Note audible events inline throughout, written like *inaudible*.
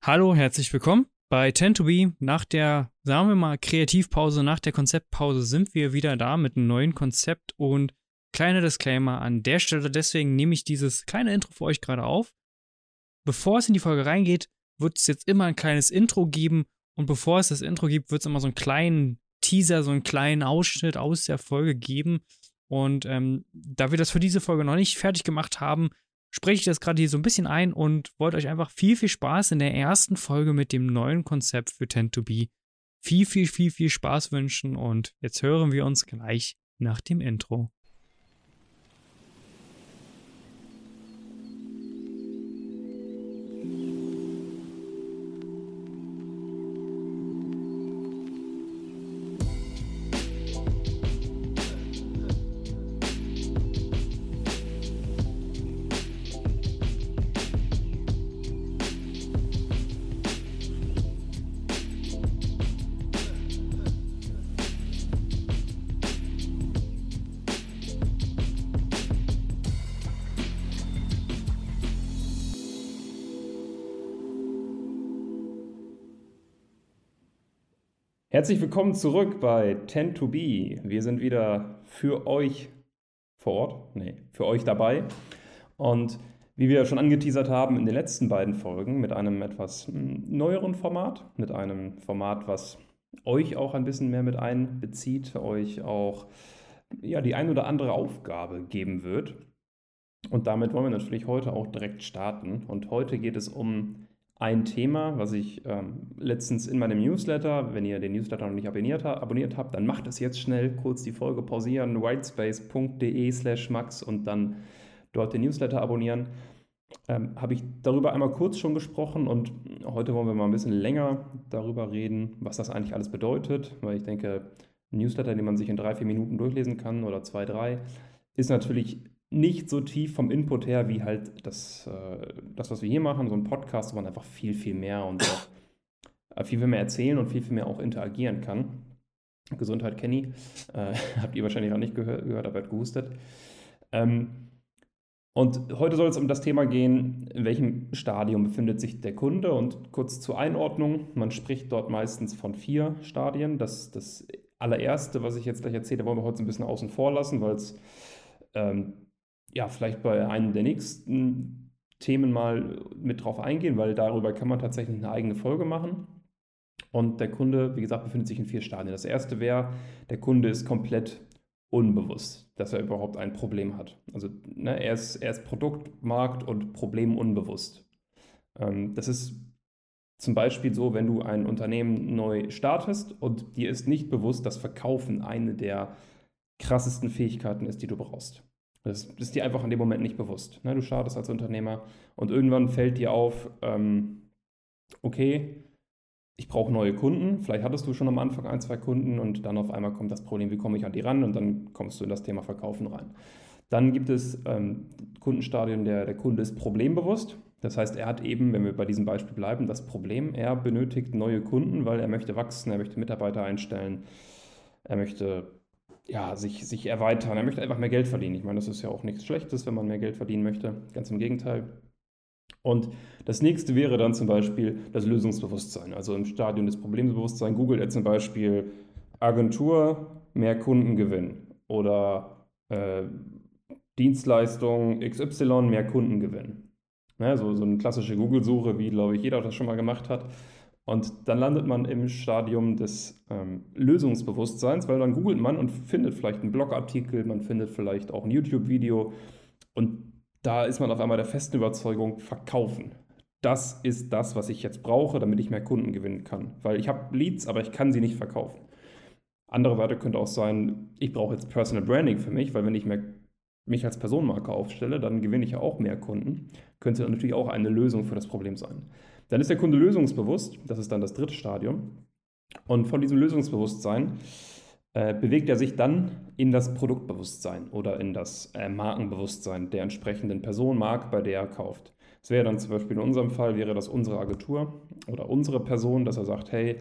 Hallo, herzlich willkommen bei 10 to Be. Nach der, sagen wir mal, Kreativpause, nach der Konzeptpause sind wir wieder da mit einem neuen Konzept und kleiner Disclaimer an der Stelle. Deswegen nehme ich dieses kleine Intro für euch gerade auf. Bevor es in die Folge reingeht, wird es jetzt immer ein kleines Intro geben und bevor es das Intro gibt, wird es immer so einen kleinen Teaser, so einen kleinen Ausschnitt aus der Folge geben. Und ähm, da wir das für diese Folge noch nicht fertig gemacht haben, spreche ich das gerade hier so ein bisschen ein und wollte euch einfach viel, viel Spaß in der ersten Folge mit dem neuen Konzept für Tend to Be. Viel, viel, viel, viel Spaß wünschen und jetzt hören wir uns gleich nach dem Intro. Herzlich willkommen zurück bei 10 to Be. Wir sind wieder für euch vor Ort, nee, für euch dabei. Und wie wir schon angeteasert haben in den letzten beiden Folgen mit einem etwas hm, neueren Format, mit einem Format, was euch auch ein bisschen mehr mit einbezieht, euch auch ja, die ein oder andere Aufgabe geben wird. Und damit wollen wir natürlich heute auch direkt starten. Und heute geht es um ein Thema, was ich ähm, letztens in meinem Newsletter, wenn ihr den Newsletter noch nicht abonniert, abonniert habt, dann macht es jetzt schnell, kurz die Folge pausieren, whitespace.de slash max und dann dort den Newsletter abonnieren. Ähm, Habe ich darüber einmal kurz schon gesprochen und heute wollen wir mal ein bisschen länger darüber reden, was das eigentlich alles bedeutet, weil ich denke, ein Newsletter, den man sich in drei, vier Minuten durchlesen kann oder zwei, drei, ist natürlich nicht so tief vom Input her wie halt das, äh, das, was wir hier machen, so ein Podcast, wo man einfach viel, viel mehr und auch äh, viel, viel mehr erzählen und viel, viel mehr auch interagieren kann. Gesundheit, Kenny. Äh, *laughs* habt ihr wahrscheinlich noch nicht gehör gehört, aber hat gehustet. Ähm, und heute soll es um das Thema gehen, in welchem Stadium befindet sich der Kunde. Und kurz zur Einordnung, man spricht dort meistens von vier Stadien. Das, das allererste, was ich jetzt gleich erzähle, wollen wir heute ein bisschen außen vor lassen, weil es ähm, ja, vielleicht bei einem der nächsten Themen mal mit drauf eingehen, weil darüber kann man tatsächlich eine eigene Folge machen. Und der Kunde, wie gesagt, befindet sich in vier Stadien. Das erste wäre, der Kunde ist komplett unbewusst, dass er überhaupt ein Problem hat. Also ne, er, ist, er ist Produkt, Markt und Problem unbewusst. Ähm, das ist zum Beispiel so, wenn du ein Unternehmen neu startest und dir ist nicht bewusst, dass Verkaufen eine der krassesten Fähigkeiten ist, die du brauchst. Das ist dir einfach in dem Moment nicht bewusst. Ne? Du startest als Unternehmer und irgendwann fällt dir auf, ähm, okay, ich brauche neue Kunden. Vielleicht hattest du schon am Anfang ein, zwei Kunden und dann auf einmal kommt das Problem, wie komme ich an die ran und dann kommst du in das Thema Verkaufen rein. Dann gibt es ähm, Kundenstadien, der, der Kunde ist problembewusst. Das heißt, er hat eben, wenn wir bei diesem Beispiel bleiben, das Problem, er benötigt neue Kunden, weil er möchte wachsen, er möchte Mitarbeiter einstellen, er möchte ja, sich, sich erweitern. Er möchte einfach mehr Geld verdienen. Ich meine, das ist ja auch nichts Schlechtes, wenn man mehr Geld verdienen möchte. Ganz im Gegenteil. Und das nächste wäre dann zum Beispiel das Lösungsbewusstsein. Also im Stadium des Problemsbewusstseins googelt er zum Beispiel Agentur, mehr Kundengewinn oder äh, Dienstleistung XY, mehr Kundengewinn. Ja, so, so eine klassische Google-Suche, wie glaube ich jeder das schon mal gemacht hat. Und dann landet man im Stadium des ähm, Lösungsbewusstseins, weil dann googelt man und findet vielleicht einen Blogartikel, man findet vielleicht auch ein YouTube-Video und da ist man auf einmal der festen Überzeugung, verkaufen. Das ist das, was ich jetzt brauche, damit ich mehr Kunden gewinnen kann. Weil ich habe Leads, aber ich kann sie nicht verkaufen. Andere Seite könnte auch sein, ich brauche jetzt Personal Branding für mich, weil wenn ich mehr, mich als Personenmarke aufstelle, dann gewinne ich ja auch mehr Kunden. Könnte natürlich auch eine Lösung für das Problem sein. Dann ist der Kunde lösungsbewusst, das ist dann das dritte Stadium. Und von diesem Lösungsbewusstsein äh, bewegt er sich dann in das Produktbewusstsein oder in das äh, Markenbewusstsein der entsprechenden Person, Mark, bei der er kauft. Das wäre dann zum Beispiel in unserem Fall, wäre das unsere Agentur oder unsere Person, dass er sagt, hey,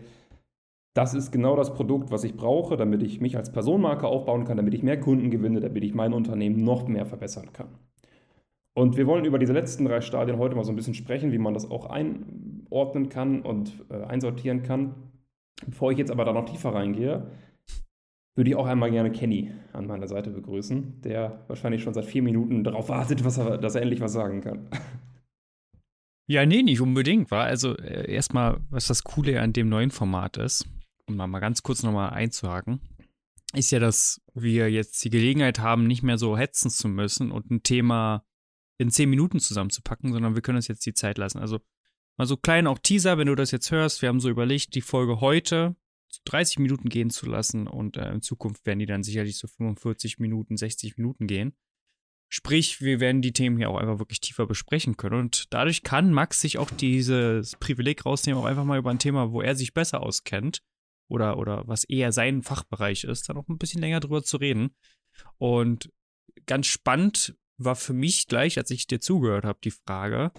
das ist genau das Produkt, was ich brauche, damit ich mich als Personenmarke aufbauen kann, damit ich mehr Kunden gewinne, damit ich mein Unternehmen noch mehr verbessern kann. Und wir wollen über diese letzten drei Stadien heute mal so ein bisschen sprechen, wie man das auch ein, ordnen kann und äh, einsortieren kann. Bevor ich jetzt aber da noch tiefer reingehe, würde ich auch einmal gerne Kenny an meiner Seite begrüßen, der wahrscheinlich schon seit vier Minuten darauf wartet, er, dass er endlich was sagen kann. Ja, nee, nicht unbedingt, war. Also äh, erstmal, was das Coole an dem neuen Format ist, um mal ganz kurz nochmal einzuhaken, ist ja, dass wir jetzt die Gelegenheit haben, nicht mehr so hetzen zu müssen und ein Thema in zehn Minuten zusammenzupacken, sondern wir können uns jetzt die Zeit lassen. Also mal so klein auch Teaser, wenn du das jetzt hörst. Wir haben so überlegt, die Folge heute 30 Minuten gehen zu lassen und äh, in Zukunft werden die dann sicherlich so 45 Minuten, 60 Minuten gehen. Sprich, wir werden die Themen hier auch einfach wirklich tiefer besprechen können. Und dadurch kann Max sich auch dieses Privileg rausnehmen, auch einfach mal über ein Thema, wo er sich besser auskennt oder, oder was eher sein Fachbereich ist, dann auch ein bisschen länger drüber zu reden. Und ganz spannend war für mich gleich, als ich dir zugehört habe, die Frage,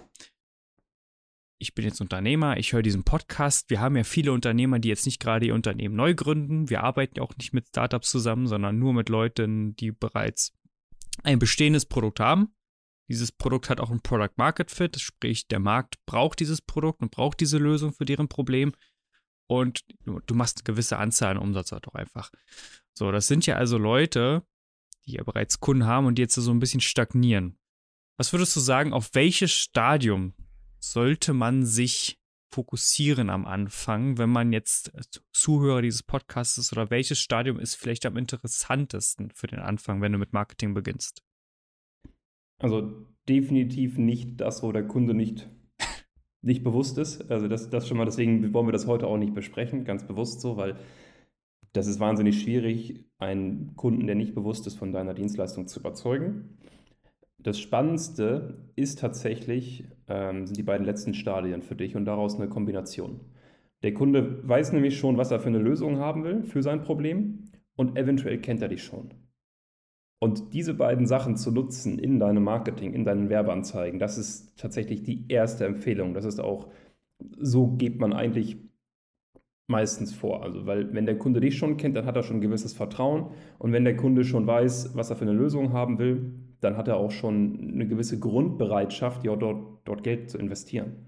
ich bin jetzt Unternehmer, ich höre diesen Podcast. Wir haben ja viele Unternehmer, die jetzt nicht gerade ihr Unternehmen neu gründen. Wir arbeiten ja auch nicht mit Startups zusammen, sondern nur mit Leuten, die bereits ein bestehendes Produkt haben. Dieses Produkt hat auch ein Product Market Fit, sprich, der Markt braucht dieses Produkt und braucht diese Lösung für deren Problem. Und du, machst eine gewisse Anzahl an Umsatz halt auch einfach. So, das sind ja also Leute, die ja bereits Kunden haben und die jetzt so ein bisschen stagnieren. Was würdest du sagen, auf welches Stadium sollte man sich fokussieren am Anfang, wenn man jetzt Zuhörer dieses Podcasts ist oder welches Stadium ist vielleicht am interessantesten für den Anfang, wenn du mit Marketing beginnst? Also definitiv nicht das, wo der Kunde nicht, nicht bewusst ist. Also das, das schon mal, deswegen wollen wir das heute auch nicht besprechen, ganz bewusst so, weil das ist wahnsinnig schwierig, einen Kunden, der nicht bewusst ist, von deiner Dienstleistung zu überzeugen. Das Spannendste ist tatsächlich, ähm, sind die beiden letzten Stadien für dich und daraus eine Kombination. Der Kunde weiß nämlich schon, was er für eine Lösung haben will für sein Problem und eventuell kennt er dich schon. Und diese beiden Sachen zu nutzen in deinem Marketing, in deinen Werbeanzeigen, das ist tatsächlich die erste Empfehlung. Das ist auch, so geht man eigentlich meistens vor. Also, weil wenn der Kunde dich schon kennt, dann hat er schon ein gewisses Vertrauen. Und wenn der Kunde schon weiß, was er für eine Lösung haben will, dann hat er auch schon eine gewisse Grundbereitschaft, ja, dort, dort Geld zu investieren.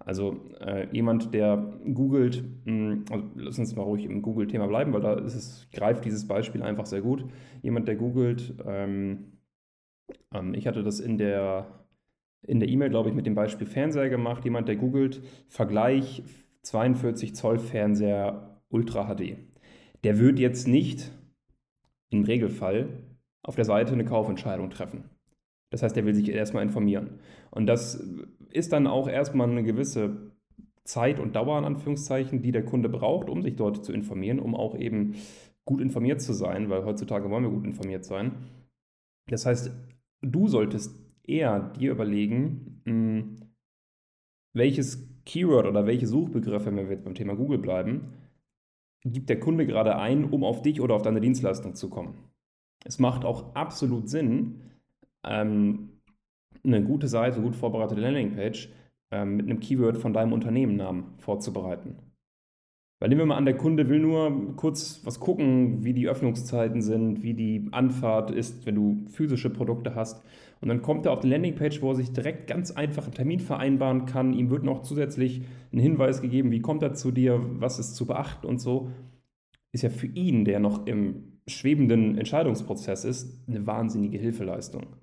Also äh, jemand, der googelt, mh, hm, also lass uns mal ruhig im Google-Thema bleiben, weil da es, greift dieses Beispiel einfach sehr gut. Jemand, der googelt, ähm, ähm, ich hatte das in der in der E-Mail, glaube ich, mit dem Beispiel Fernseher gemacht. Jemand, der googelt, Vergleich 42 Zoll Fernseher Ultra HD. Der wird jetzt nicht im Regelfall auf der Seite eine Kaufentscheidung treffen. Das heißt, er will sich erstmal informieren. Und das ist dann auch erstmal eine gewisse Zeit und Dauer, in Anführungszeichen, die der Kunde braucht, um sich dort zu informieren, um auch eben gut informiert zu sein, weil heutzutage wollen wir gut informiert sein. Das heißt, du solltest eher dir überlegen, hm, welches Keyword oder welche Suchbegriffe, wenn wir jetzt beim Thema Google bleiben, gibt der Kunde gerade ein, um auf dich oder auf deine Dienstleistung zu kommen. Es macht auch absolut Sinn, ähm, eine gute Seite, gut vorbereitete Landingpage ähm, mit einem Keyword von deinem Unternehmennamen vorzubereiten. Weil nehmen wir mal an, der Kunde will nur kurz was gucken, wie die Öffnungszeiten sind, wie die Anfahrt ist, wenn du physische Produkte hast. Und dann kommt er auf die Landingpage, wo er sich direkt ganz einfach einen Termin vereinbaren kann. Ihm wird noch zusätzlich ein Hinweis gegeben, wie kommt er zu dir, was ist zu beachten und so. Ist ja für ihn, der noch im schwebenden Entscheidungsprozess ist, eine wahnsinnige Hilfeleistung.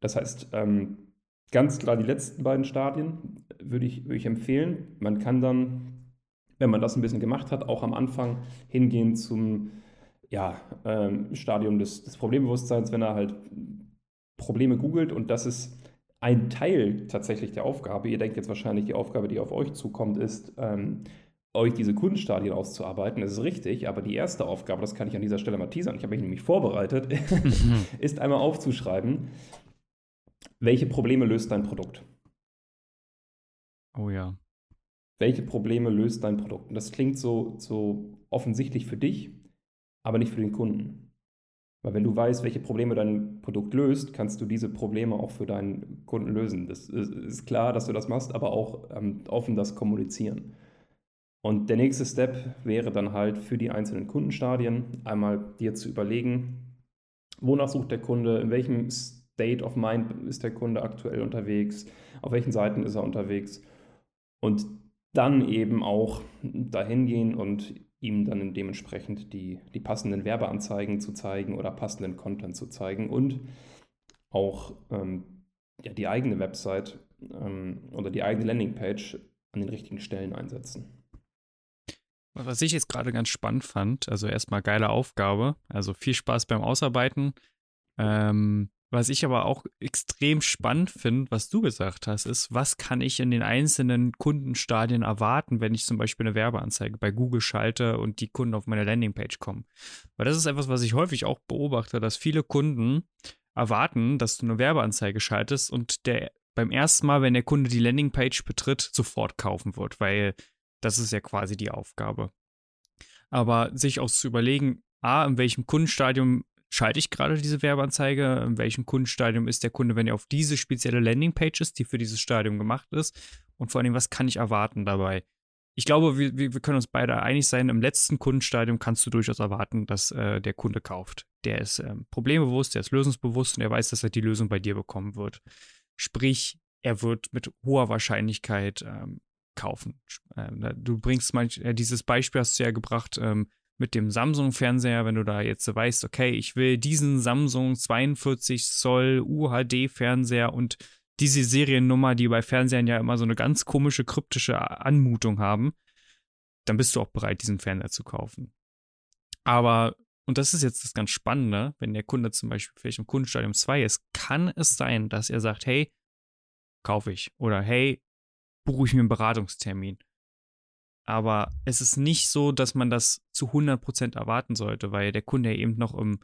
Das heißt, ähm, ganz klar die letzten beiden Stadien würde ich, würde ich empfehlen. Man kann dann, wenn man das ein bisschen gemacht hat, auch am Anfang hingehen zum ja, ähm, Stadium des, des Problembewusstseins, wenn er halt Probleme googelt und das ist ein Teil tatsächlich der Aufgabe. Ihr denkt jetzt wahrscheinlich, die Aufgabe, die auf euch zukommt, ist, ähm, euch diese Kundenstadien auszuarbeiten. Das ist richtig, aber die erste Aufgabe, das kann ich an dieser Stelle mal teasern, ich habe mich nämlich vorbereitet, *laughs* ist einmal aufzuschreiben, welche Probleme löst dein Produkt? Oh ja. Welche Probleme löst dein Produkt? Und das klingt so, so offensichtlich für dich, aber nicht für den Kunden. Weil wenn du weißt, welche Probleme dein Produkt löst, kannst du diese Probleme auch für deinen Kunden lösen. Das ist klar, dass du das machst, aber auch ähm, offen das kommunizieren. Und der nächste Step wäre dann halt für die einzelnen Kundenstadien einmal dir zu überlegen, wonach sucht der Kunde, in welchem State of Mind ist der Kunde aktuell unterwegs, auf welchen Seiten ist er unterwegs und dann eben auch dahin gehen und ihm dann dementsprechend die, die passenden Werbeanzeigen zu zeigen oder passenden Content zu zeigen und auch ähm, ja, die eigene Website ähm, oder die eigene Landingpage an den richtigen Stellen einsetzen. Was ich jetzt gerade ganz spannend fand, also erstmal geile Aufgabe, also viel Spaß beim Ausarbeiten. Ähm, was ich aber auch extrem spannend finde, was du gesagt hast, ist, was kann ich in den einzelnen Kundenstadien erwarten, wenn ich zum Beispiel eine Werbeanzeige bei Google schalte und die Kunden auf meine Landingpage kommen. Weil das ist etwas, was ich häufig auch beobachte, dass viele Kunden erwarten, dass du eine Werbeanzeige schaltest und der beim ersten Mal, wenn der Kunde die Landingpage betritt, sofort kaufen wird, weil das ist ja quasi die Aufgabe. Aber sich auch zu überlegen, A, in welchem Kundenstadium schalte ich gerade diese Werbeanzeige, in welchem Kundenstadium ist der Kunde, wenn er auf diese spezielle Landingpage ist, die für dieses Stadium gemacht ist und vor allem, was kann ich erwarten dabei. Ich glaube, wir, wir können uns beide einig sein, im letzten Kundenstadium kannst du durchaus erwarten, dass äh, der Kunde kauft. Der ist ähm, problembewusst, der ist lösungsbewusst und er weiß, dass er die Lösung bei dir bekommen wird. Sprich, er wird mit hoher Wahrscheinlichkeit ähm, kaufen. Ähm, du bringst manch, äh, dieses Beispiel hast du ja gebracht ähm, mit dem Samsung-Fernseher, wenn du da jetzt weißt, okay, ich will diesen Samsung 42 Zoll UHD-Fernseher und diese Seriennummer, die bei Fernsehern ja immer so eine ganz komische, kryptische Anmutung haben, dann bist du auch bereit, diesen Fernseher zu kaufen. Aber, und das ist jetzt das ganz Spannende, wenn der Kunde zum Beispiel vielleicht im Kundenstadium 2 ist, kann es sein, dass er sagt, hey, kaufe ich. Oder hey, buche ich mir einen Beratungstermin. Aber es ist nicht so, dass man das zu 100% erwarten sollte, weil der Kunde ja eben noch im,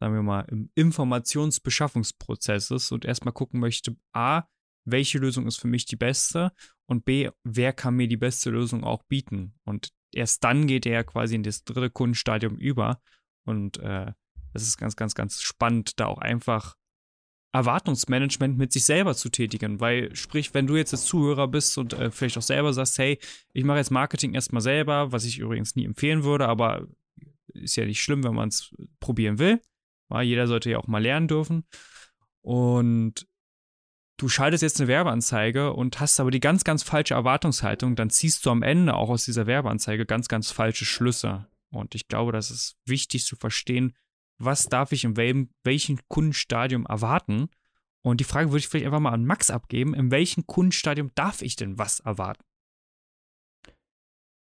sagen wir mal, im Informationsbeschaffungsprozess ist und erstmal gucken möchte, a, welche Lösung ist für mich die beste und b, wer kann mir die beste Lösung auch bieten. Und erst dann geht er ja quasi in das dritte Kundenstadium über. Und äh, das ist ganz, ganz, ganz spannend, da auch einfach Erwartungsmanagement mit sich selber zu tätigen. Weil, sprich, wenn du jetzt als Zuhörer bist und äh, vielleicht auch selber sagst, hey, ich mache jetzt Marketing erstmal selber, was ich übrigens nie empfehlen würde, aber ist ja nicht schlimm, wenn man es probieren will. Ja, jeder sollte ja auch mal lernen dürfen. Und du schaltest jetzt eine Werbeanzeige und hast aber die ganz, ganz falsche Erwartungshaltung, dann ziehst du am Ende auch aus dieser Werbeanzeige ganz, ganz falsche Schlüsse. Und ich glaube, das ist wichtig zu verstehen, was darf ich in welchem, welchem Kundenstadium erwarten? Und die Frage würde ich vielleicht einfach mal an Max abgeben. In welchem Kundenstadium darf ich denn was erwarten?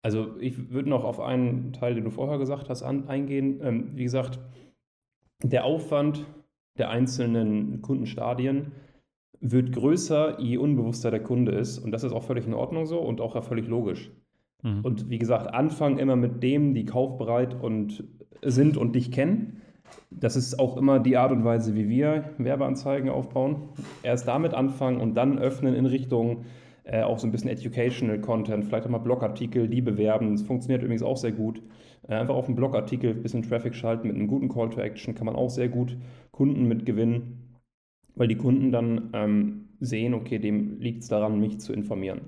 Also ich würde noch auf einen Teil, den du vorher gesagt hast, an, eingehen. Ähm, wie gesagt, der Aufwand der einzelnen Kundenstadien wird größer, je unbewusster der Kunde ist. Und das ist auch völlig in Ordnung so und auch völlig logisch. Mhm. Und wie gesagt, anfangen immer mit dem, die kaufbereit und sind und dich kennen. Das ist auch immer die Art und Weise, wie wir Werbeanzeigen aufbauen. Erst damit anfangen und dann öffnen in Richtung äh, auch so ein bisschen Educational Content, vielleicht auch mal Blogartikel, die bewerben. Das funktioniert übrigens auch sehr gut. Äh, einfach auf einen Blogartikel ein bisschen Traffic schalten mit einem guten Call to Action kann man auch sehr gut Kunden mit gewinnen, weil die Kunden dann ähm, sehen, okay, dem liegt es daran, mich zu informieren.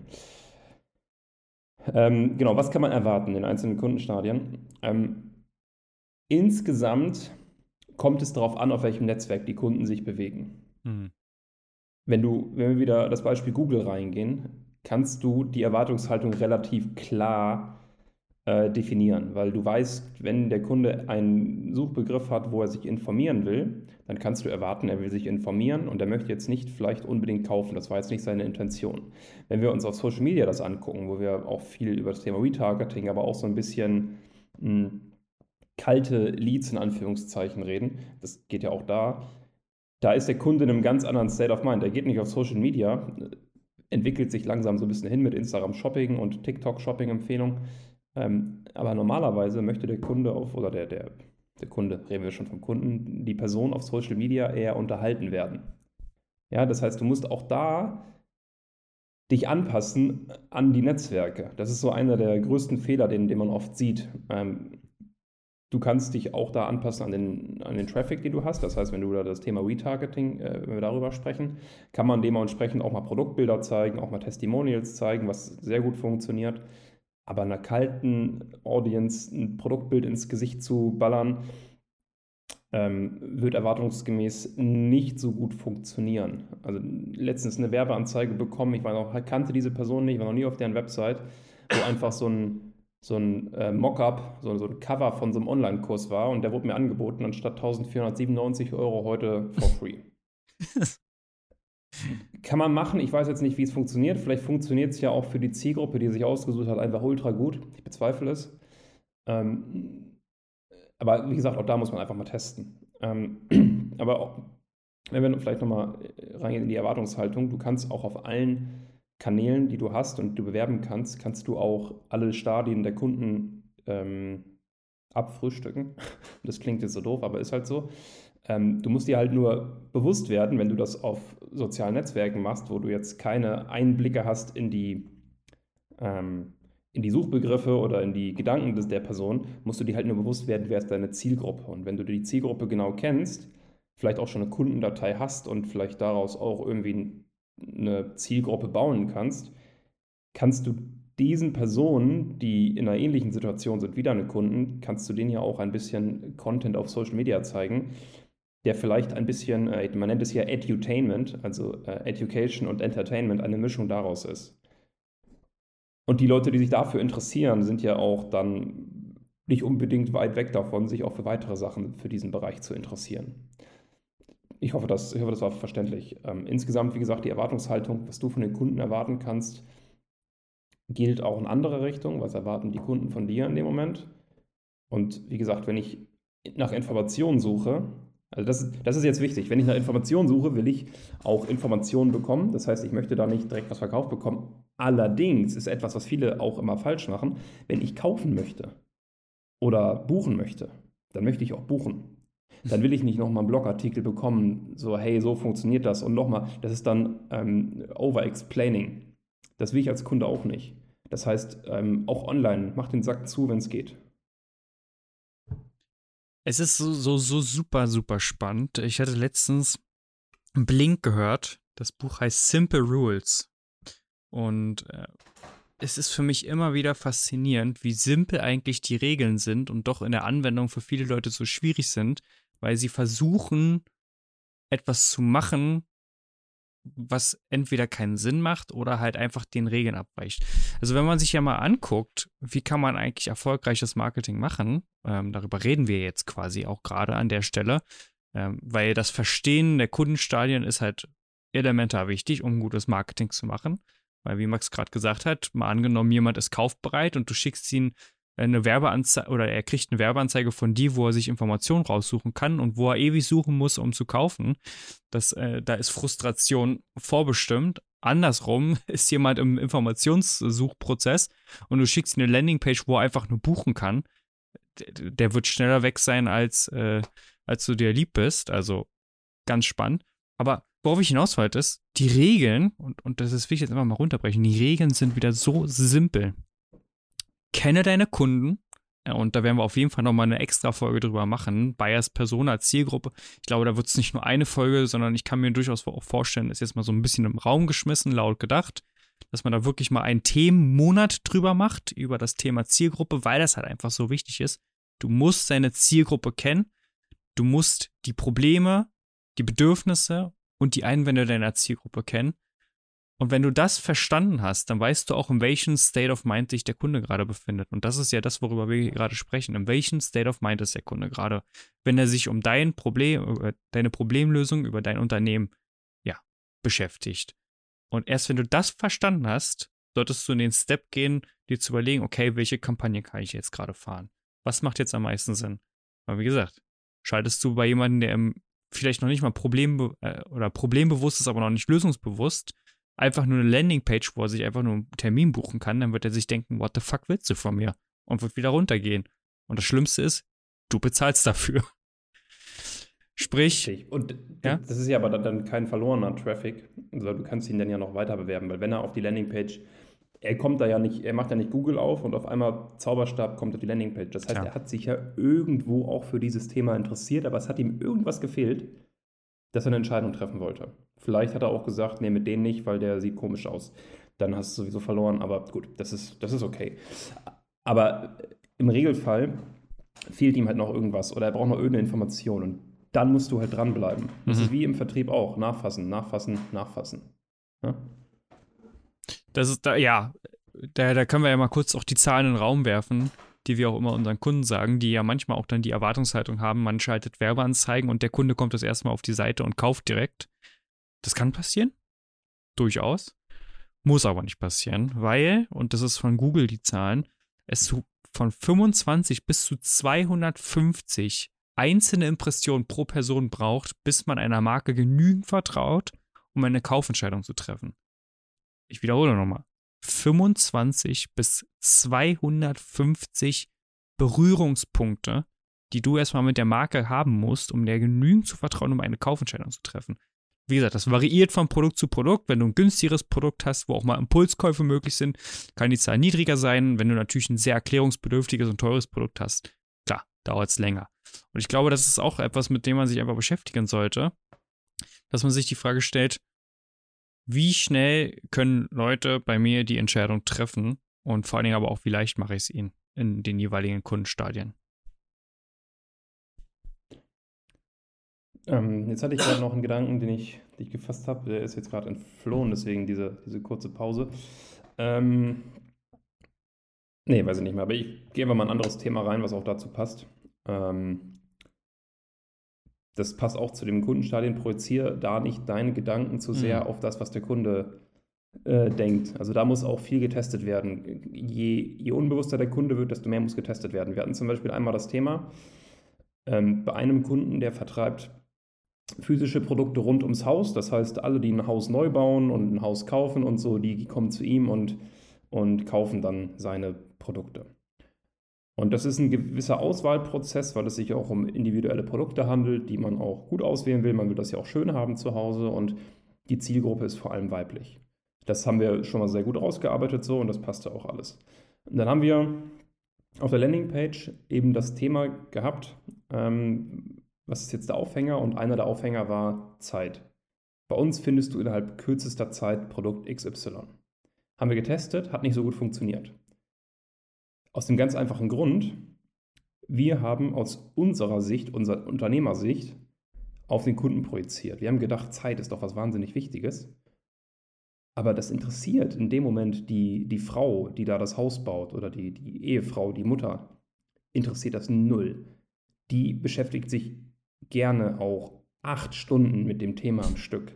Ähm, genau, was kann man erwarten in einzelnen Kundenstadien? Ähm, insgesamt kommt es darauf an, auf welchem Netzwerk die Kunden sich bewegen. Mhm. Wenn du, wenn wir wieder das Beispiel Google reingehen, kannst du die Erwartungshaltung relativ klar äh, definieren, weil du weißt, wenn der Kunde einen Suchbegriff hat, wo er sich informieren will, dann kannst du erwarten, er will sich informieren und er möchte jetzt nicht vielleicht unbedingt kaufen. Das war jetzt nicht seine Intention. Wenn wir uns auf Social Media das angucken, wo wir auch viel über das Thema Retargeting, aber auch so ein bisschen mh, hm, kalte Leads in Anführungszeichen reden, das geht ja auch da, da ist der Kunde in einem ganz anderen State of Mind. Er geht nicht auf Social Media, entwickelt sich langsam so ein bisschen hin mit Instagram Shopping und TikTok Shopping Empfehlungen. Ähm, aber normalerweise möchte der Kunde auf, oder der, der, der Kunde, reden wir schon vom Kunden, die Person auf Social Media eher unterhalten werden. Ja, das heißt, du musst auch da dich anpassen an die Netzwerke. Das ist so einer der größten Fehler, den, den man oft sieht. Ähm, Du kannst dich auch da anpassen an den, an den Traffic, den du hast. Das heißt, wenn du da das Thema Retargeting, äh, wenn wir darüber sprechen, kann man dementsprechend auch mal Produktbilder zeigen, auch mal Testimonials zeigen, was sehr gut funktioniert. Aber einer kalten Audience ein Produktbild ins Gesicht zu ballern, ähm, wird erwartungsgemäß nicht so gut funktionieren. Also letztens eine Werbeanzeige bekommen, ich war noch, kannte diese Person nicht, war noch nie auf deren Website, wo einfach so ein, so ein äh, Mockup, so, so ein Cover von so einem Online-Kurs war und der wurde mir angeboten, anstatt 1497 Euro heute for free. *laughs* Kann man machen, ich weiß jetzt nicht, wie es funktioniert. Vielleicht funktioniert es ja auch für die Zielgruppe, die sich ausgesucht hat, einfach ultra gut. Ich bezweifle es. Ähm, aber wie gesagt, auch da muss man einfach mal testen. Ähm, *clears throat* aber auch, wenn wir vielleicht nochmal äh, reingehen in die Erwartungshaltung, du kannst auch auf allen Kanälen, die du hast und du bewerben kannst, kannst du auch alle Stadien der Kunden ähm, abfrühstücken. *laughs* Das klingt jetzt so doof, aber ist halt so. Ähm, du musst dir halt nur bewusst werden, wenn du das auf sozialen Netzwerken machst, wo du jetzt keine Einblicke hast in die ähm, in die Suchbegriffe oder in die Gedanken des, der Person, musst du dir halt nur bewusst werden, wer ist deine Zielgruppe. Und wenn du die Zielgruppe genau kennst, vielleicht auch schon eine Kundendatei hast und vielleicht daraus auch irgendwie eine Zielgruppe bauen kannst, kannst du diesen Personen, die in einer ähnlichen Situation sind wie deine Kunden, kannst du denen ja auch ein bisschen Content auf Social Media zeigen, der vielleicht ein bisschen, äh, man nennt es ja Edutainment, also äh, Education und Entertainment, eine Mischung daraus ist. Und die Leute, die sich dafür interessieren, sind ja auch dann nicht unbedingt weit weg davon, sich auch für weitere Sachen für diesen Bereich zu interessieren. Ich hoffe, das, ich hoffe, das war verständlich. Ähm, insgesamt, wie gesagt, die Erwartungshaltung, was du von den Kunden erwarten kannst, gilt auch in andere Richtungen. Was erwarten die Kunden von dir in dem Moment? Und wie gesagt, wenn ich nach Informationen suche, also das, das ist jetzt wichtig. Wenn ich nach Informationen suche, will ich auch Informationen bekommen. Das heißt, ich möchte da nicht direkt was verkauft bekommen. Allerdings ist etwas, was viele auch immer falsch machen, wenn ich kaufen möchte oder buchen möchte, dann möchte ich auch buchen. Dann will ich nicht nochmal einen Blogartikel bekommen, so hey, so funktioniert das und nochmal, das ist dann ähm, over-explaining. Das will ich als Kunde auch nicht. Das heißt, ähm, auch online, mach den Sack zu, wenn es geht. Es ist so, so, so super, super spannend. Ich hatte letztens Blink gehört. Das Buch heißt Simple Rules. Und äh, es ist für mich immer wieder faszinierend, wie simpel eigentlich die Regeln sind und doch in der Anwendung für viele Leute so schwierig sind, weil sie versuchen, etwas zu machen, was entweder keinen Sinn macht oder halt einfach den Regeln abweicht. Also wenn man sich ja mal anguckt, wie kann man eigentlich erfolgreiches Marketing machen, ähm, darüber reden wir jetzt quasi auch gerade an der Stelle, ähm, weil das Verstehen der Kundenstadien ist halt elementar wichtig, um gutes Marketing zu machen. Weil wie Max gerade gesagt hat, mal angenommen, jemand ist kaufbereit und du schickst ihn eine Werbeanzeige oder er kriegt eine Werbeanzeige von dir, wo er sich Informationen raussuchen kann und wo er ewig suchen muss, um zu kaufen. Das, äh, da ist Frustration vorbestimmt. Andersrum *laughs* ist jemand im Informationssuchprozess und du schickst eine Landingpage, wo er einfach nur buchen kann. Der, der wird schneller weg sein, als, äh, als du dir lieb bist. Also ganz spannend. Aber worauf ich hinaus wollte, ist, die Regeln, und, und das ist wichtig, jetzt einfach mal runterbrechen, die Regeln sind wieder so simpel kenne deine Kunden. Und da werden wir auf jeden Fall nochmal eine extra Folge drüber machen. Bayers Persona Zielgruppe. Ich glaube, da wird es nicht nur eine Folge, sondern ich kann mir durchaus auch vorstellen, ist jetzt mal so ein bisschen im Raum geschmissen, laut gedacht, dass man da wirklich mal einen Themenmonat drüber macht, über das Thema Zielgruppe, weil das halt einfach so wichtig ist. Du musst deine Zielgruppe kennen. Du musst die Probleme, die Bedürfnisse und die Einwände deiner Zielgruppe kennen. Und wenn du das verstanden hast, dann weißt du auch, in welchem State of Mind sich der Kunde gerade befindet. Und das ist ja das, worüber wir gerade sprechen. In welchem State of Mind ist der Kunde gerade, wenn er sich um dein Problem, deine Problemlösung, über dein Unternehmen, ja, beschäftigt. Und erst wenn du das verstanden hast, solltest du in den Step gehen, dir zu überlegen, okay, welche Kampagne kann ich jetzt gerade fahren? Was macht jetzt am meisten Sinn? Aber wie gesagt, schaltest du bei jemandem, der vielleicht noch nicht mal Problem äh, oder problembewusst ist, aber noch nicht lösungsbewusst, einfach nur eine Landingpage, wo er sich einfach nur einen Termin buchen kann, dann wird er sich denken, what the fuck willst du von mir? Und wird wieder runtergehen. Und das Schlimmste ist, du bezahlst dafür. Sprich. Richtig. Und ja? das ist ja aber dann kein verlorener Traffic. Also du kannst ihn dann ja noch weiter bewerben, weil wenn er auf die Landingpage, er kommt da ja nicht, er macht ja nicht Google auf und auf einmal Zauberstab kommt auf die Landingpage. Das heißt, ja. er hat sich ja irgendwo auch für dieses Thema interessiert, aber es hat ihm irgendwas gefehlt, dass er eine Entscheidung treffen wollte. Vielleicht hat er auch gesagt, nee, mit denen nicht, weil der sieht komisch aus. Dann hast du sowieso verloren, aber gut, das ist, das ist okay. Aber im Regelfall fehlt ihm halt noch irgendwas oder er braucht noch irgendeine Information und dann musst du halt dranbleiben. Das Mhm. ist wie im Vertrieb auch. Nachfassen, nachfassen, nachfassen. Ja? Das ist da, ja, da, da können wir ja mal kurz auch die Zahlen in den Raum werfen, die wir auch immer unseren Kunden sagen, die ja manchmal auch dann die Erwartungshaltung haben, man schaltet Werbeanzeigen und der Kunde kommt das erstmal auf die Seite und kauft direkt. Das kann passieren. Durchaus. Muss aber nicht passieren, weil, und das ist von Google die Zahlen, es zu, von 25 bis zu 250 einzelne Impressionen pro Person braucht, bis man einer Marke genügend vertraut, um eine Kaufentscheidung zu treffen. Ich wiederhole nochmal. 25 bis 250 Berührungspunkte, die du erstmal mit der Marke haben musst, um der genügend zu vertrauen, um eine Kaufentscheidung zu treffen. Wie gesagt, das variiert von Produkt zu Produkt. Wenn du ein günstigeres Produkt hast, wo auch mal Impulskäufe möglich sind, kann die Zahl niedriger sein. Wenn du natürlich ein sehr erklärungsbedürftiges und teures Produkt hast, klar, dauert es länger. Und ich glaube, das ist auch etwas, mit dem man sich einfach beschäftigen sollte, dass man sich die Frage stellt, wie schnell können Leute bei mir die Entscheidung treffen und vor allen Dingen aber auch, wie leicht mache ich es ihnen in den jeweiligen Kundenstadien. Ähm, jetzt hatte ich gerade noch einen Gedanken, den ich, den ich gefasst habe. Der ist jetzt gerade entflohen, deswegen diese, diese kurze Pause. Ähm, nee, weiß ich nicht mehr. Aber ich gehe mal ein anderes Thema rein, was auch dazu passt. Ähm, das passt auch zu dem Kundenstadien. Projiziere da nicht deine Gedanken zu sehr Mhm. auf das, was der Kunde äh, denkt. Also da muss auch viel getestet werden. Je, je unbewusster der Kunde wird, desto mehr muss getestet werden. Wir hatten zum Beispiel einmal das Thema ähm, bei einem Kunden, der vertreibt physische Produkte rund ums Haus. Das heißt, alle, die ein Haus neu bauen und ein Haus kaufen und so, die kommen zu ihm und, und kaufen dann seine Produkte. Und das ist ein gewisser Auswahlprozess, weil es sich auch um individuelle Produkte handelt, die man auch gut auswählen will. Man will das ja auch schön haben zu Hause und die Zielgruppe ist vor allem weiblich. Das haben wir schon mal sehr gut rausgearbeitet so und das passte auch alles. Und dann haben wir auf der Landingpage eben das Thema gehabt, ähm, was ist jetzt der Aufhänger? Und einer der Aufhänger war Zeit. Bei uns findest du innerhalb kürzester Zeit Produkt XY. Haben wir getestet, hat nicht so gut funktioniert. Aus dem ganz einfachen Grund, wir haben aus unserer Sicht, unserer Unternehmersicht, auf den Kunden projiziert. Wir haben gedacht, Zeit ist doch was wahnsinnig Wichtiges. Aber das interessiert in dem Moment die, die Frau, die da das Haus baut oder die, die Ehefrau, die Mutter, interessiert das null. Die beschäftigt sich gerne auch acht Stunden mit dem Thema am Stück.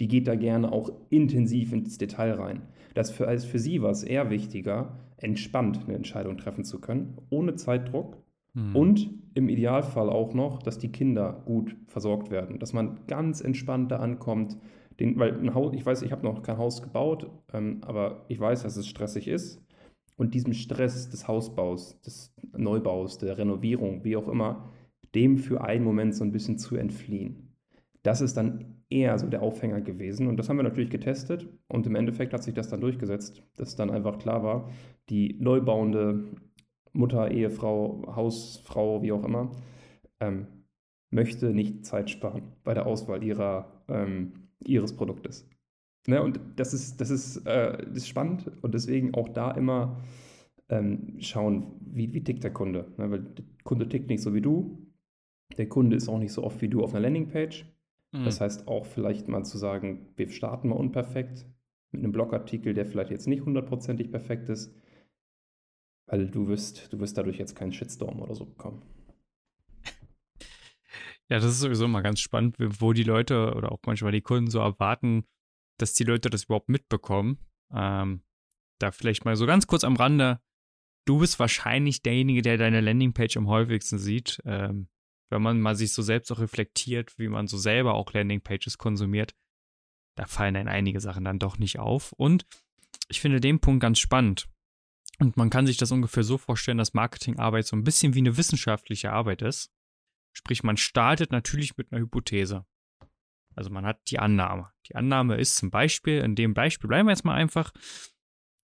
Die geht da gerne auch intensiv ins Detail rein. Das für, als für sie war es eher wichtiger, entspannt eine Entscheidung treffen zu können, ohne Zeitdruck Hm. und im Idealfall auch noch, dass die Kinder gut versorgt werden, dass man ganz entspannt da ankommt. Den, weil ein Haus, ich weiß, ich habe noch kein Haus gebaut, ähm, aber ich weiß, dass es stressig ist. Und diesem Stress des Hausbaus, des Neubaus, der Renovierung, wie auch immer, dem für einen Moment so ein bisschen zu entfliehen. Das ist dann eher so der Aufhänger gewesen. Und das haben wir natürlich getestet. Und im Endeffekt hat sich das dann durchgesetzt, dass dann einfach klar war, die neubauende Mutter, Ehefrau, Hausfrau, wie auch immer, ähm, möchte nicht Zeit sparen bei der Auswahl ihrer, ähm, ihres Produktes. Ne, und das ist, das, ist, äh, das ist spannend und deswegen auch da immer ähm, schauen, wie, wie tickt der Kunde. Ne, weil der Kunde tickt nicht so wie du. Der Kunde ist auch nicht so oft wie du auf einer Landingpage. Das heißt auch vielleicht mal zu sagen, wir starten mal unperfekt mit einem Blogartikel, der vielleicht jetzt nicht hundertprozentig perfekt ist, weil du wirst, du wirst dadurch jetzt keinen Shitstorm oder so bekommen. *laughs* Ja, das ist sowieso mal ganz spannend, wo die Leute oder auch manchmal die Kunden so erwarten, dass die Leute das überhaupt mitbekommen. Ähm, da vielleicht mal so ganz kurz am Rande. Du bist wahrscheinlich derjenige, der deine Landingpage am häufigsten sieht. Ähm, wenn man mal sich so selbst auch reflektiert, wie man so selber auch Landingpages konsumiert, da fallen dann einige Sachen dann doch nicht auf. Und ich finde den Punkt ganz spannend. Und man kann sich das ungefähr so vorstellen, dass Marketingarbeit so ein bisschen wie eine wissenschaftliche Arbeit ist. Sprich, man startet natürlich mit einer Hypothese. Also man hat die Annahme. Die Annahme ist zum Beispiel, in dem Beispiel bleiben wir jetzt mal einfach,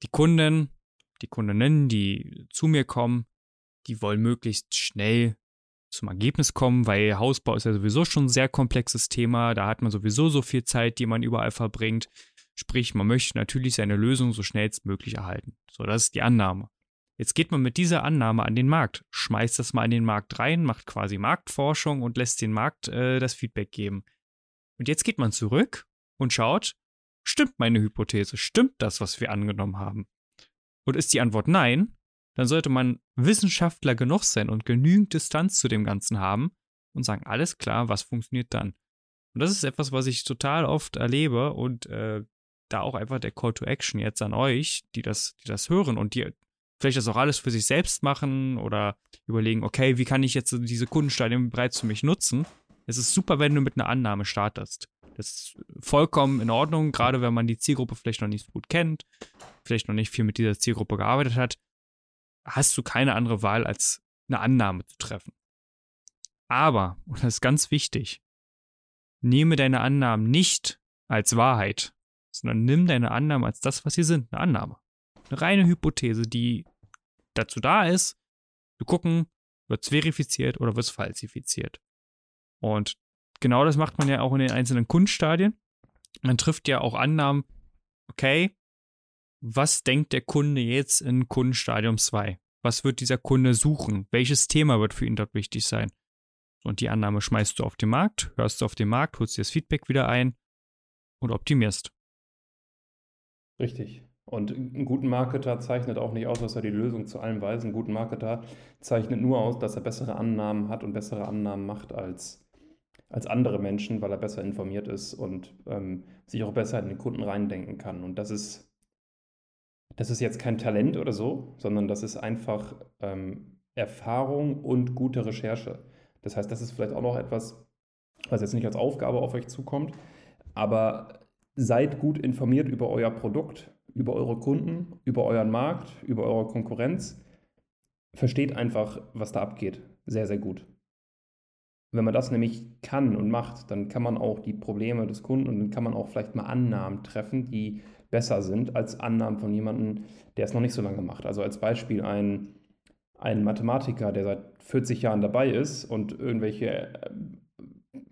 die Kunden, die Kundinnen, die zu mir kommen, die wollen möglichst schnell zum Ergebnis kommen, weil Hausbau ist ja sowieso schon ein sehr komplexes Thema. Da hat man sowieso so viel Zeit, die man überall verbringt. Sprich, man möchte natürlich seine Lösung so schnellstmöglich erhalten. So, das ist die Annahme. Jetzt geht man mit dieser Annahme an den Markt, schmeißt das mal in den Markt rein, macht quasi Marktforschung und lässt den Markt äh, das Feedback geben. Und jetzt geht man zurück und schaut, stimmt meine Hypothese, stimmt das, was wir angenommen haben? Und ist die Antwort nein, dann sollte man Wissenschaftler genug sein und genügend Distanz zu dem Ganzen haben und sagen, alles klar, was funktioniert dann? Und das ist etwas, was ich total oft erlebe und äh, da auch einfach der Call to Action jetzt an euch, die das, die das hören und die vielleicht das auch alles für sich selbst machen oder überlegen, okay, wie kann ich jetzt diese Kundenstadien bereits für mich nutzen? Es ist super, wenn du mit einer Annahme startest. Das ist vollkommen in Ordnung, gerade wenn man die Zielgruppe vielleicht noch nicht so gut kennt, vielleicht noch nicht viel mit dieser Zielgruppe gearbeitet hat hast du keine andere Wahl, als eine Annahme zu treffen. Aber, und das ist ganz wichtig, nehme deine Annahmen nicht als Wahrheit, sondern nimm deine Annahmen als das, was sie sind, eine Annahme. Eine reine Hypothese, die dazu da ist, zu gucken, wird es verifiziert oder wird es falsifiziert. Und genau das macht man ja auch in den einzelnen Kundenstadien. Man trifft ja auch Annahmen, okay, was denkt der Kunde jetzt in Kundenstadium 2? Was wird dieser Kunde suchen? Welches Thema wird für ihn dort wichtig sein? Und die Annahme schmeißt du auf den Markt, hörst du auf den Markt, holst dir das Feedback wieder ein und optimierst. Richtig. Und einen guten Marketer zeichnet auch nicht aus, dass er die Lösung zu allem weiß. Ein guten Marketer zeichnet nur aus, dass er bessere Annahmen hat und bessere Annahmen macht als, als andere Menschen, weil er besser informiert ist und ähm, sich auch besser in den Kunden reindenken kann. Und das ist das ist jetzt kein Talent oder so, sondern das ist einfach ähm, Erfahrung und gute Recherche. Das heißt, das ist vielleicht auch noch etwas, was jetzt nicht als Aufgabe auf euch zukommt, aber seid gut informiert über euer Produkt, über eure Kunden, über euren Markt, über eure Konkurrenz. Versteht einfach, was da abgeht. Sehr, sehr gut. Wenn man das nämlich kann und macht, dann kann man auch die Probleme des Kunden und dann kann man auch vielleicht mal Annahmen treffen, die besser sind als Annahmen von jemandem, der es noch nicht so lange macht. Also als Beispiel ein, ein Mathematiker, der seit 40 Jahren dabei ist und irgendwelche äh,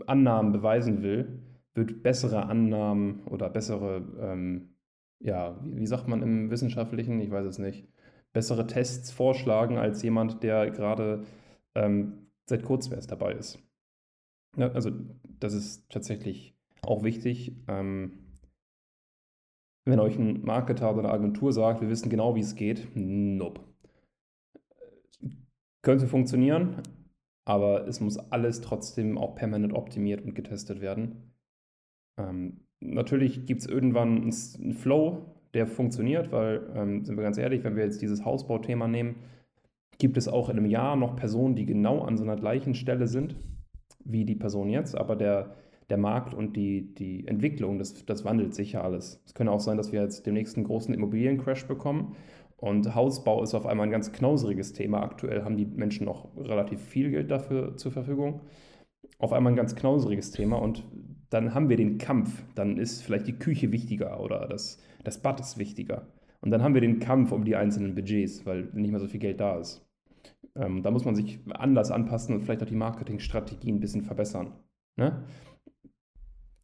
Annahmen beweisen will, wird bessere Annahmen oder bessere, ähm, ja, wie, sagt man im Wissenschaftlichen, ich weiß es nicht, bessere Tests vorschlagen als jemand, der gerade ähm, seit kurzem erst dabei ist. Ja, also das ist tatsächlich auch wichtig. Ähm, wenn euch ein Marketer oder eine Agentur sagt, wir wissen genau, wie es geht, nope. Könnte funktionieren, aber es muss alles trotzdem auch permanent optimiert und getestet werden. Ähm, natürlich gibt es irgendwann einen Flow, der funktioniert, weil, ähm, sind wir ganz ehrlich, wenn wir jetzt dieses Hausbauthema nehmen, gibt es auch in einem Jahr noch Personen, die genau an so einer gleichen Stelle sind wie die Person jetzt, aber der, der Markt und die, die Entwicklung, das, das wandelt sich ja alles. Es könnte auch sein, dass wir jetzt demnächst einen großen Immobiliencrash bekommen und Hausbau ist auf einmal ein ganz knauseriges Thema. Aktuell haben die Menschen noch relativ viel Geld dafür zur Verfügung. Auf einmal ein ganz knauseriges Thema und dann haben wir den Kampf. Dann ist vielleicht die Küche wichtiger oder das, das Bad ist wichtiger. Und dann haben wir den Kampf um die einzelnen Budgets, weil nicht mehr so viel Geld da ist. Ähm, da muss man sich anders anpassen und vielleicht auch die Marketingstrategie ein bisschen verbessern. Ne?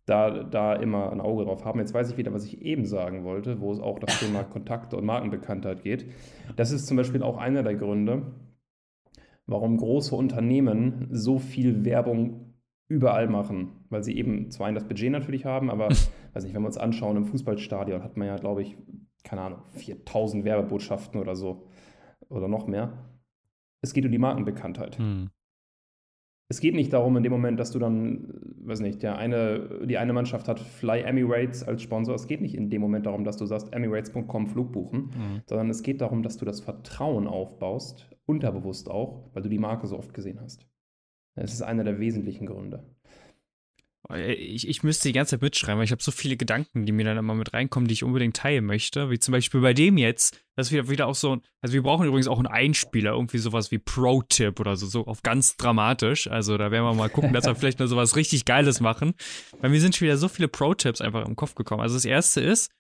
Da, da immer ein Auge drauf haben. Jetzt weiß ich wieder, was ich eben sagen wollte, wo es auch das Thema Kontakte und Markenbekanntheit geht. Das ist zum Beispiel auch einer der Gründe, warum große Unternehmen so viel Werbung überall machen, weil sie eben zwar das Budget natürlich haben, aber weiß nicht, wenn wir uns anschauen, im Fußballstadion hat man ja, glaube ich, keine Ahnung, 4000 Werbebotschaften oder so oder noch mehr. Es geht um die Markenbekanntheit. Hm es geht nicht darum in dem Moment, dass du dann, weiß nicht, der eine, die eine Mannschaft hat Fly Emirates als Sponsor. Es geht nicht in dem Moment darum, dass du sagst, emirates.com Flug buchen, mhm. sondern es geht darum, dass du das Vertrauen aufbaust, unterbewusst auch, weil du die Marke so oft gesehen hast. Das ist einer der wesentlichen Gründe. Ich, ich müsste die ganze Zeit mitschreiben, weil ich habe so viele Gedanken, die mir dann immer mit reinkommen, die ich unbedingt teilen möchte. Wie zum Beispiel bei dem jetzt, das ist wieder, wieder auch so, also wir brauchen übrigens auch einen Einspieler, irgendwie sowas wie Pro-Tip oder so, so auf ganz dramatisch. Also da werden wir mal gucken, dass wir *laughs* vielleicht mal sowas richtig Geiles machen. Weil mir sind schon wieder so viele Pro-Tips einfach im Kopf gekommen. Also das erste ist,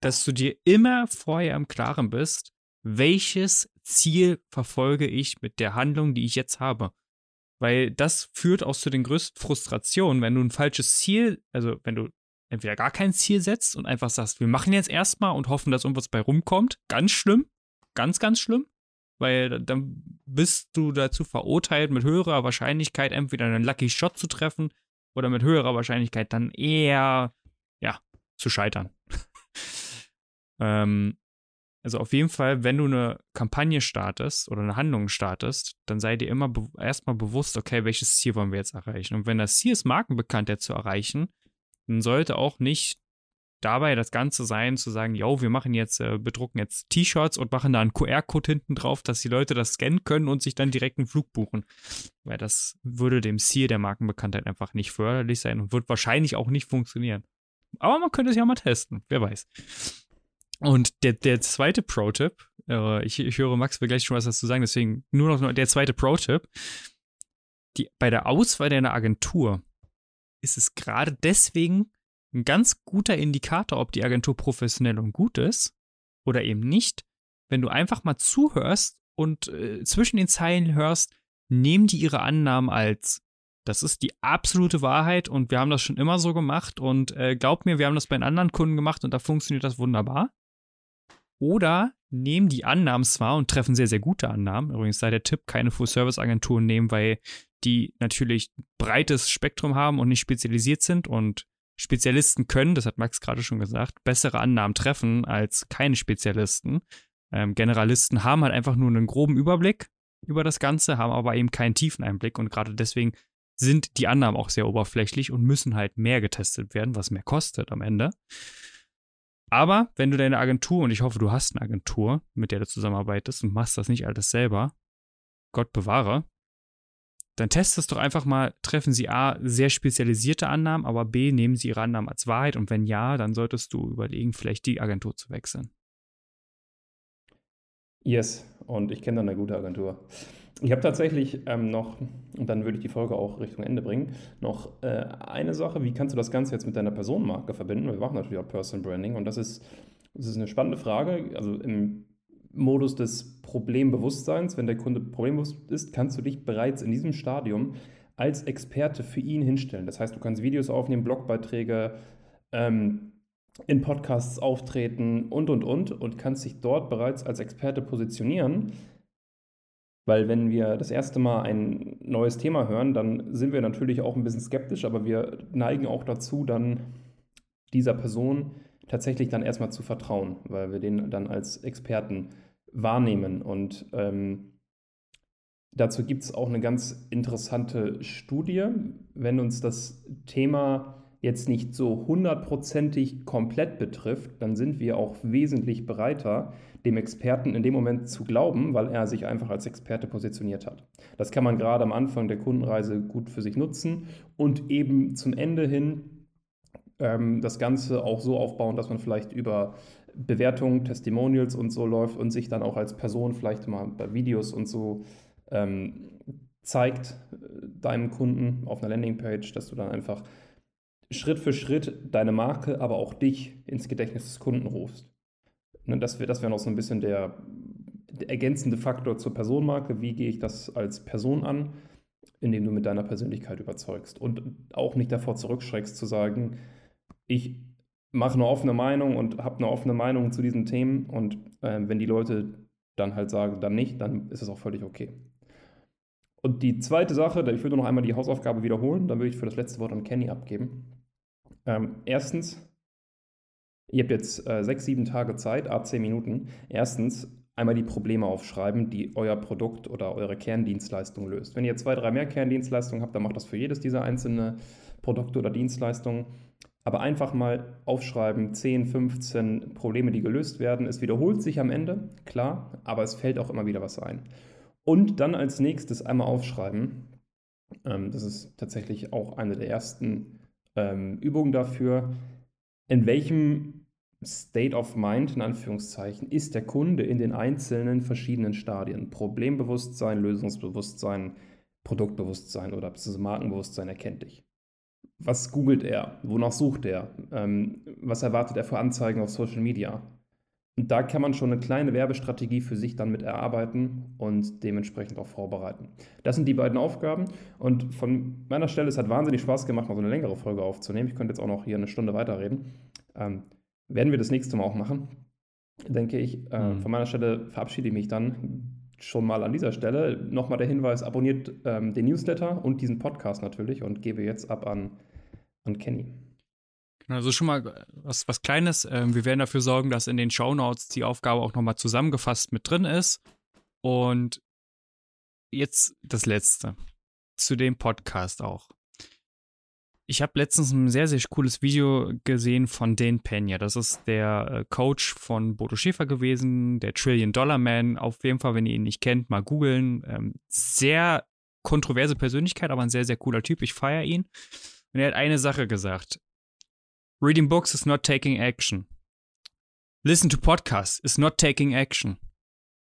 dass du dir immer vorher im Klaren bist, welches Ziel verfolge ich mit der Handlung, die ich jetzt habe. Weil das führt auch zu den größten Frustrationen, wenn du ein falsches Ziel, also wenn du entweder gar kein Ziel setzt und einfach sagst, wir machen jetzt erstmal und hoffen, dass irgendwas bei rumkommt. Ganz schlimm. ganz, ganz schlimm, weil dann bist du dazu verurteilt, mit höherer Wahrscheinlichkeit entweder einen Lucky Shot zu treffen oder mit höherer Wahrscheinlichkeit dann eher, ja, zu scheitern. *laughs* ähm, also auf jeden Fall, wenn du eine Kampagne startest oder eine Handlung startest, dann sei dir immer be erstmal bewusst, okay, welches Ziel wollen wir jetzt erreichen? Und wenn das Ziel ist, Markenbekanntheit zu erreichen, dann sollte auch nicht dabei das Ganze sein, zu sagen, yo, wir machen jetzt, äh, bedrucken jetzt T-Shirts und machen da einen QR-Code hinten drauf, dass die Leute das scannen können und sich dann direkt einen Flug buchen. Weil das würde dem Ziel der Markenbekanntheit einfach nicht förderlich sein und wird wahrscheinlich auch nicht funktionieren. Aber man könnte es ja mal testen, wer weiß. Und der, der zweite Pro-Tipp, äh, ich, ich höre Max will gleich schon was dazu sagen, deswegen nur noch der zweite Pro-Tipp. bei der Auswahl deiner Agentur ist es gerade deswegen ein ganz guter Indikator, ob die Agentur professionell und gut ist oder eben nicht, wenn du einfach mal zuhörst und äh, zwischen den Zeilen hörst, nehmen die ihre Annahmen als das ist die absolute Wahrheit und wir haben das schon immer so gemacht und äh, glaub mir, wir haben das bei anderen Kunden gemacht und da funktioniert das wunderbar. Oder nehmen die Annahmen zwar und treffen sehr, sehr gute Annahmen. Übrigens sei der Tipp, keine Full-Service-Agenturen nehmen, weil die natürlich breites Spektrum haben und nicht spezialisiert sind und Spezialisten können, das hat Max gerade schon gesagt, bessere Annahmen treffen als keine Spezialisten. Ähm, Generalisten haben halt einfach nur einen groben Überblick über das Ganze, haben aber eben keinen tiefen Einblick und gerade deswegen sind die Annahmen auch sehr oberflächlich und müssen halt mehr getestet werden, was mehr kostet am Ende. Aber wenn du deine Agentur, und ich hoffe, du hast eine Agentur, mit der du zusammenarbeitest und machst das nicht alles selber, Gott bewahre, dann testest doch einfach mal, treffen sie A, sehr spezialisierte Annahmen, aber B, nehmen sie ihre Annahmen als Wahrheit und wenn ja, dann solltest du überlegen, vielleicht die Agentur zu wechseln. Yes, und ich kenne dann eine gute Agentur. Ich habe tatsächlich ähm, noch, und dann würde ich die Folge auch Richtung Ende bringen, noch äh, eine Sache, wie kannst du das Ganze jetzt mit deiner Personenmarke verbinden? Wir machen natürlich auch Personal Branding und das ist, das ist eine spannende Frage. Also im Modus des Problembewusstseins, wenn der Kunde problembewusst ist, kannst du dich bereits in diesem Stadium als Experte für ihn hinstellen. Das heißt, du kannst Videos aufnehmen, Blogbeiträge, ähm, in Podcasts auftreten und, und, und und kannst dich dort bereits als Experte positionieren weil wenn wir das erste Mal ein neues Thema hören, dann sind wir natürlich auch ein bisschen skeptisch, aber wir neigen auch dazu, dann dieser Person tatsächlich dann erstmal zu vertrauen, weil wir den dann als Experten wahrnehmen. Und ähm, dazu gibt es auch eine ganz interessante Studie, wenn uns das Thema jetzt nicht so hundertprozentig komplett betrifft, dann sind wir auch wesentlich bereiter, dem Experten in dem Moment zu glauben, weil er sich einfach als Experte positioniert hat. Das kann man gerade am Anfang der Kundenreise gut für sich nutzen und eben zum Ende hin ähm, das Ganze auch so aufbauen, dass man vielleicht über Bewertungen, Testimonials und so läuft und sich dann auch als Person vielleicht mal bei Videos und so ähm, zeigt äh, deinem Kunden auf einer Landingpage, dass du dann einfach Schritt für Schritt deine Marke, aber auch dich ins Gedächtnis des Kunden rufst. Ne, das wäre das wär noch so ein bisschen der, der ergänzende Faktor zur Personenmarke. Wie gehe ich das als Person an, indem du mit deiner Persönlichkeit überzeugst und auch nicht davor zurückschreckst zu sagen, ich mache eine offene Meinung und habe eine offene Meinung zu diesen Themen und äh, wenn die Leute dann halt sagen, dann nicht, dann ist es auch völlig okay. Und die zweite Sache, ich würde noch einmal die Hausaufgabe wiederholen, dann würde ich für das letzte Wort an Kenny abgeben. Ähm, erstens, ihr habt jetzt äh, sechs, sieben Tage Zeit, ab zehn Minuten. Erstens, einmal die Probleme aufschreiben, die euer Produkt oder eure Kerndienstleistung löst. Wenn ihr zwei, drei mehr Kerndienstleistungen habt, dann macht das für jedes dieser einzelnen Produkte oder Dienstleistungen. Aber einfach mal aufschreiben, 10, 15 Probleme, die gelöst werden. Es wiederholt sich am Ende, klar, aber es fällt auch immer wieder was ein. Und dann als nächstes einmal aufschreiben. Ähm, das ist tatsächlich auch eine der ersten ähm, Übungen dafür, in welchem State of Mind, in Anführungszeichen, ist der Kunde in den einzelnen verschiedenen Stadien. Problembewusstsein, Lösungsbewusstsein, Produktbewusstsein oder Markenbewusstsein erkennt dich. Was googelt er? Wonach sucht er? Ähm, was erwartet er für Anzeigen auf Social Media? Und da kann man schon eine kleine Werbestrategie für sich dann mit erarbeiten und dementsprechend auch vorbereiten. Das sind die beiden Aufgaben. Und von meiner Stelle, es hat wahnsinnig Spaß gemacht, mal so eine längere Folge aufzunehmen. Ich könnte jetzt auch noch hier eine Stunde weiterreden. Ähm, werden wir das nächste Mal auch machen. denke ich. Äh, mhm. Von meiner Stelle verabschiede ich mich dann schon mal an dieser Stelle. Nochmal der Hinweis, abonniert ähm, den Newsletter und diesen Podcast natürlich und gebe jetzt ab an, an Kenny. Also schon mal was, was Kleines. Ähm, wir werden dafür sorgen, dass in den Show Notes die Aufgabe auch nochmal zusammengefasst mit drin ist. Und jetzt das Letzte. Zu dem Podcast auch. Ich habe letztens ein sehr, sehr cooles Video gesehen von Dan Pena. Das ist der äh, Coach von Bodo Schäfer gewesen, der Trillion Dollar Man. Auf jeden Fall, wenn ihr ihn nicht kennt, mal googeln. Ähm, sehr kontroverse Persönlichkeit, aber ein sehr, sehr cooler Typ. Ich feiere ihn. Und er hat eine Sache gesagt. Reading books is not taking action. Listen to podcasts is not taking action.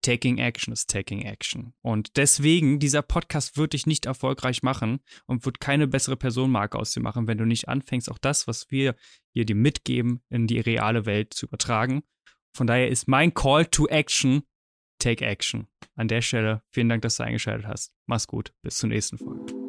Taking Action ist Taking Action. Und deswegen, dieser Podcast wird dich nicht erfolgreich machen und wird keine bessere Personenmarke aus dir machen, wenn du nicht anfängst, auch das, was wir hier dir mitgeben, in die reale Welt zu übertragen. Von daher ist mein Call to Action Take Action. An der Stelle vielen Dank, dass du eingeschaltet hast. Mach's gut. Bis zur nächsten Folge.